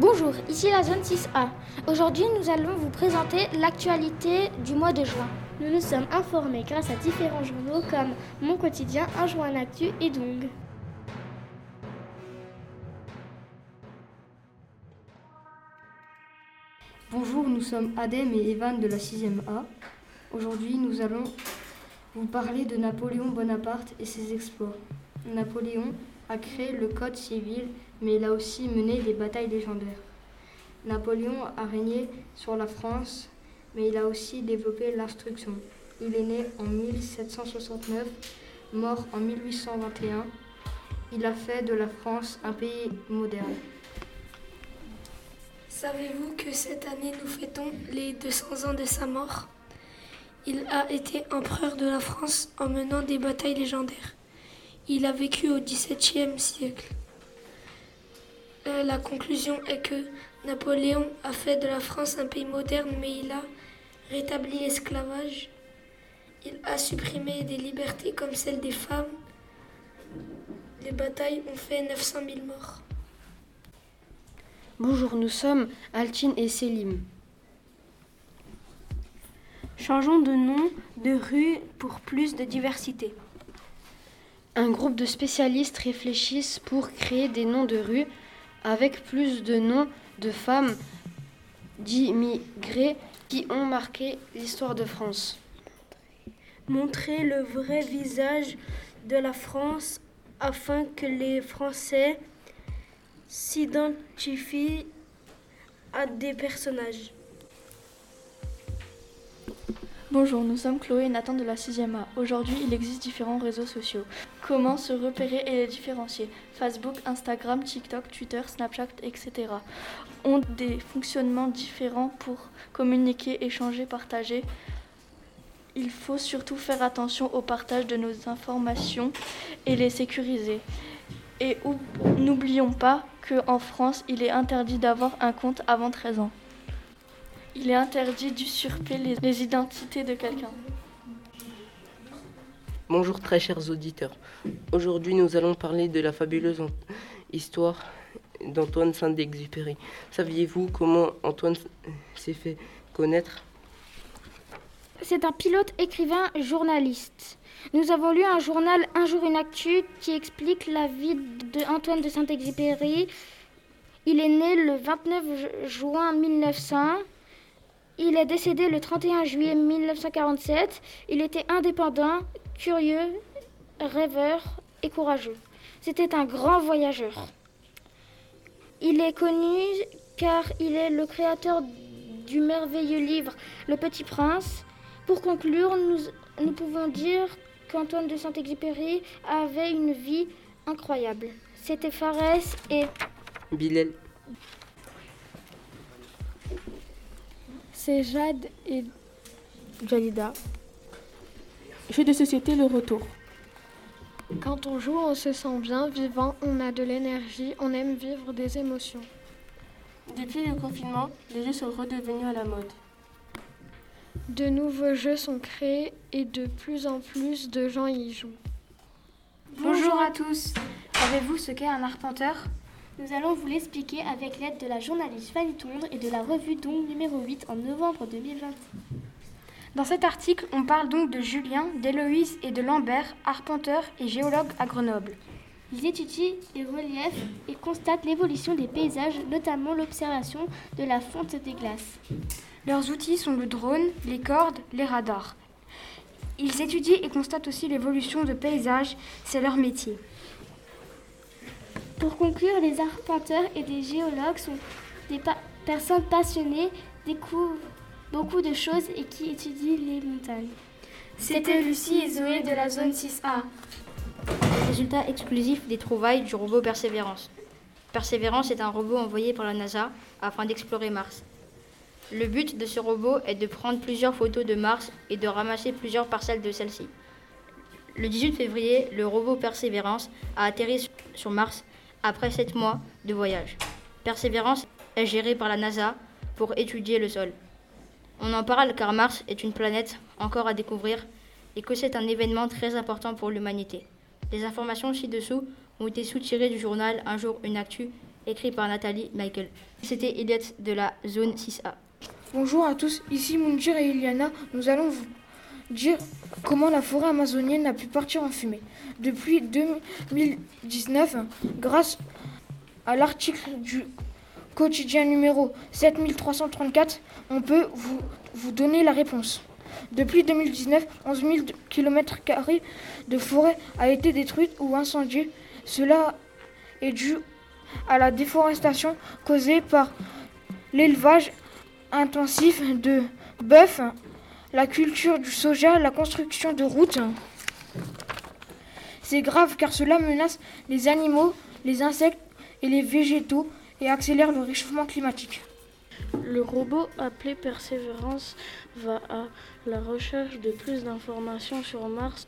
Bonjour, ici la zone 6A. Aujourd'hui, nous allons vous présenter l'actualité du mois de juin. Nous nous sommes informés grâce à différents journaux comme Mon Quotidien, Un actu et Dong. Bonjour, nous sommes Adem et Evan de la 6e A. Aujourd'hui, nous allons vous parler de Napoléon Bonaparte et ses exploits. Napoléon a créé le Code civil, mais il a aussi mené des batailles légendaires. Napoléon a régné sur la France, mais il a aussi développé l'instruction. Il est né en 1769, mort en 1821. Il a fait de la France un pays moderne. Savez-vous que cette année nous fêtons les 200 ans de sa mort? Il a été empereur de la France en menant des batailles légendaires. Il a vécu au XVIIe siècle. Euh, la conclusion est que Napoléon a fait de la France un pays moderne, mais il a rétabli l'esclavage. Il a supprimé des libertés comme celle des femmes. Les batailles ont fait 900 000 morts. Bonjour, nous sommes Altine et Selim. Changeons de nom de rue pour plus de diversité. Un groupe de spécialistes réfléchissent pour créer des noms de rues avec plus de noms de femmes d'immigrés qui ont marqué l'histoire de France. Montrer le vrai visage de la France afin que les Français s'identifient à des personnages. Bonjour, nous sommes Chloé et Nathan de la 6e A. Aujourd'hui, il existe différents réseaux sociaux. Comment se repérer et les différencier? Facebook, Instagram, TikTok, Twitter, Snapchat, etc. ont des fonctionnements différents pour communiquer, échanger, partager? Il faut surtout faire attention au partage de nos informations et les sécuriser. Et n'oublions pas qu'en France, il est interdit d'avoir un compte avant 13 ans. Il est interdit d'usurper les, les identités de quelqu'un. Bonjour très chers auditeurs. Aujourd'hui nous allons parler de la fabuleuse histoire d'Antoine Saint-Exupéry. Saviez-vous comment Antoine s'est fait connaître? C'est un pilote, écrivain, journaliste. Nous avons lu un journal Un jour une actu qui explique la vie d'Antoine de Saint-Exupéry. Il est né le 29 juin 1900. Il est décédé le 31 juillet 1947. Il était indépendant, curieux, rêveur et courageux. C'était un grand voyageur. Il est connu car il est le créateur du merveilleux livre Le Petit Prince. Pour conclure, nous, nous pouvons dire qu'Antoine de Saint-Exupéry avait une vie incroyable. C'était Fares et Bilal. C'est Jade et Jalida. Jeu de société, le retour. Quand on joue, on se sent bien, vivant, on a de l'énergie, on aime vivre des émotions. Depuis le confinement, les jeux sont redevenus à la mode. De nouveaux jeux sont créés et de plus en plus de gens y jouent. Bonjour à tous. Savez-vous ce qu'est un arpenteur? Nous allons vous l'expliquer avec l'aide de la journaliste Fanny Tondre et de la revue Dong numéro 8 en novembre 2020. Dans cet article, on parle donc de Julien, d'Héloïse et de Lambert, arpenteurs et géologues à Grenoble. Ils étudient les reliefs et constatent l'évolution des paysages, notamment l'observation de la fonte des glaces. Leurs outils sont le drone, les cordes, les radars. Ils étudient et constatent aussi l'évolution de paysages, c'est leur métier. Pour conclure, les arpenteurs et des géologues sont des pa personnes passionnées, découvrent beaucoup de choses et qui étudient les montagnes. C'était Lucie et Zoé de la zone 6A. Résultat exclusif des trouvailles du robot Persévérance. Persévérance est un robot envoyé par la NASA afin d'explorer Mars. Le but de ce robot est de prendre plusieurs photos de Mars et de ramasser plusieurs parcelles de celle-ci. Le 18 février, le robot Persévérance a atterri sur Mars après 7 mois de voyage. Persévérance est géré par la NASA pour étudier le sol. On en parle car Mars est une planète encore à découvrir et que c'est un événement très important pour l'humanité. Les informations ci-dessous ont été soutirées du journal Un jour une actu écrit par Nathalie Michael. C'était Elliot de la zone 6A. Bonjour à tous, ici Moundir et Iliana. Nous allons vous dire comment la forêt amazonienne a pu partir en fumée. Depuis 2019, grâce à l'article du quotidien numéro 7334, on peut vous, donner la réponse. Depuis 2019, 11 000 km de forêt a été détruite ou incendiée. Cela est dû à la déforestation causée par l'élevage intensif de bœufs, la culture du soja, la construction de routes. C'est grave car cela menace les animaux, les insectes et les végétaux et accélère le réchauffement climatique. Le robot appelé Persévérance va à la recherche de plus d'informations sur Mars.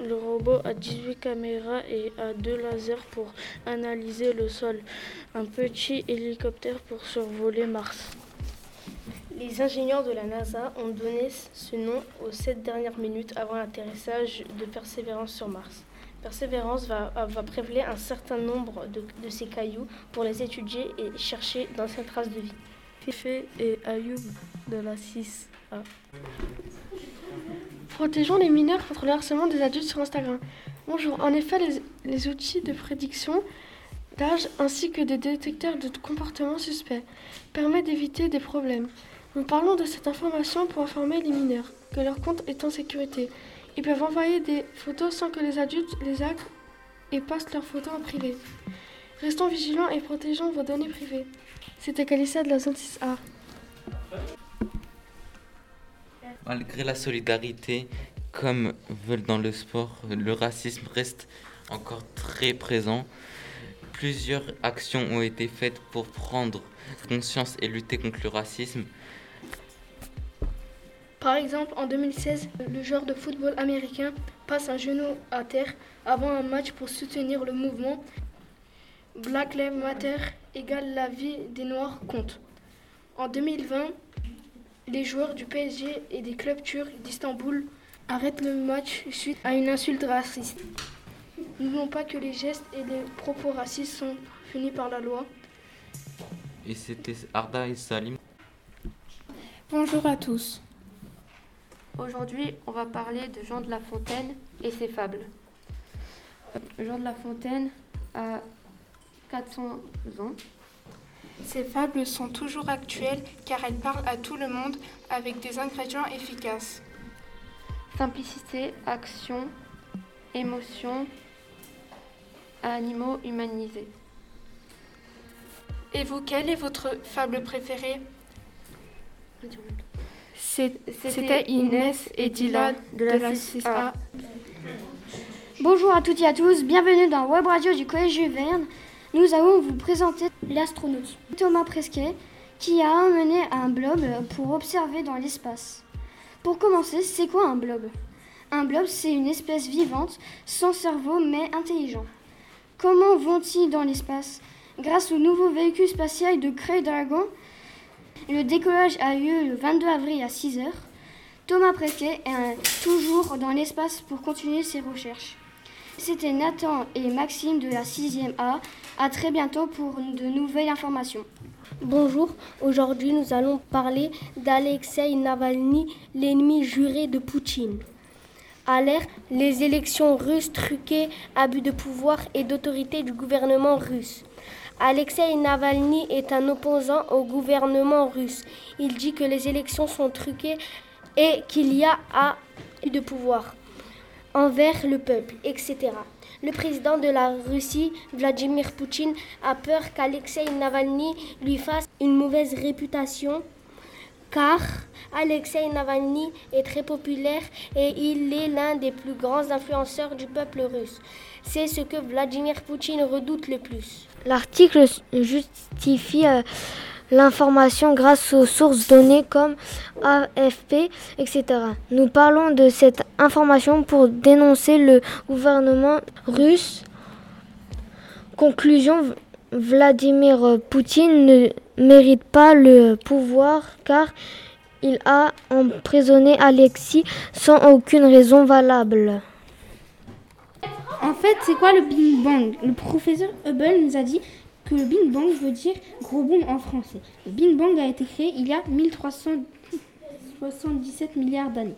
Le robot a 18 caméras et a deux lasers pour analyser le sol, un petit hélicoptère pour survoler Mars. Les ingénieurs de la NASA ont donné ce nom aux sept dernières minutes avant l'atterrissage de Persévérance sur Mars. Persévérance va, va prélever un certain nombre de, de, ces cailloux pour les étudier et chercher d'anciennes traces de vie. Fife et Ayoub de la 6A. Protégeons les mineurs contre le harcèlement des adultes sur Instagram. Bonjour, en effet, les, les outils de prédiction d'âge ainsi que des détecteurs de comportements suspects permettent d'éviter des problèmes. Nous parlons de cette information pour informer les mineurs que leur compte est en sécurité. Ils peuvent envoyer des photos sans que les adultes les hackent et postent leurs photos en privé. Restons vigilants et protégeons vos données privées. C'était Calissa de la zone 6A. Malgré la solidarité, comme veulent dans le sport, le racisme reste encore très présent. Plusieurs actions ont été faites pour prendre conscience et lutter contre le racisme. Par exemple, en 2016, le joueur de football américain passe un genou à terre avant un match pour soutenir le mouvement Black Lives Matter égale la vie des Noirs compte. En 2020, les joueurs du PSG et des clubs turcs d'Istanbul arrêtent le match suite à une insulte raciste. N'oublions pas que les gestes et les propos racistes sont punis par la loi. Et c'était Arda et Salim. Bonjour à tous. Aujourd'hui, on va parler de Jean de La Fontaine et ses fables. Jean de La Fontaine a 400 ans. Ces fables sont toujours actuelles car elles parlent à tout le monde avec des ingrédients efficaces. Simplicité, action, émotion, animaux humanisés. Et vous, quelle est votre fable préférée? C'était Inès et Dylan de la 6A. Bonjour à toutes et à tous, bienvenue dans Web Radio du Collège Jules Verne. Nous allons vous présenter l'astronaute Thomas Presquet qui a amené un blob pour observer dans l'espace. Pour commencer, c'est quoi un blob? Un blob, c'est une espèce vivante, sans cerveau mais intelligent. Comment vont-ils dans l'espace? Grâce au nouveau véhicule spatial de Crew Dragon, le décollage a lieu le 22 avril à 6h. Thomas Presquet est toujours dans l'espace pour continuer ses recherches. C'était Nathan et Maxime de la 6e A. À très bientôt pour de nouvelles informations. Bonjour, aujourd'hui nous allons parler d'Alexei Navalny, l'ennemi juré de Poutine. Alerte, les élections russes truquées, abus de pouvoir et d'autorité du gouvernement russe. Alexei Navalny est un opposant au gouvernement russe. Il dit que les élections sont truquées et qu'il y a de pouvoir envers le peuple, etc. Le président de la Russie, Vladimir Poutine, a peur qu'Alexei Navalny lui fasse une mauvaise réputation car Alexei Navalny est très populaire et il est l'un des plus grands influenceurs du peuple russe. C'est ce que Vladimir Poutine redoute le plus. L'article justifie euh, l'information grâce aux sources données comme AFP, etc. Nous parlons de cette information pour dénoncer le gouvernement russe. Conclusion, Vladimir Poutine ne mérite pas le pouvoir car il a emprisonné Alexis sans aucune raison valable. En fait, c'est quoi le Big Bang? Le professeur Hubble nous a dit que le Big Bang veut dire gros boom en français. Le Big Bang a été créé il y a 1377 milliards d'années.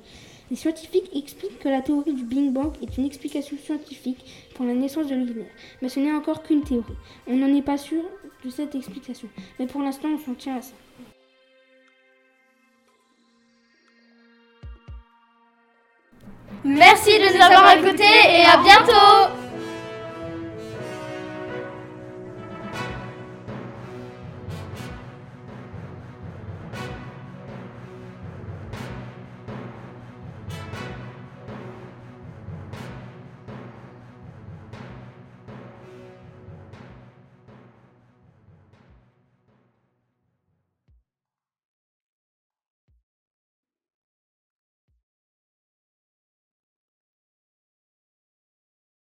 Les scientifiques expliquent que la théorie du Big Bang est une explication scientifique la naissance de l'univers. Mais ce n'est encore qu'une théorie. On n'en est pas sûr de cette explication. Mais pour l'instant, on s'en tient à ça. Merci de nous avoir écoutés et à bientôt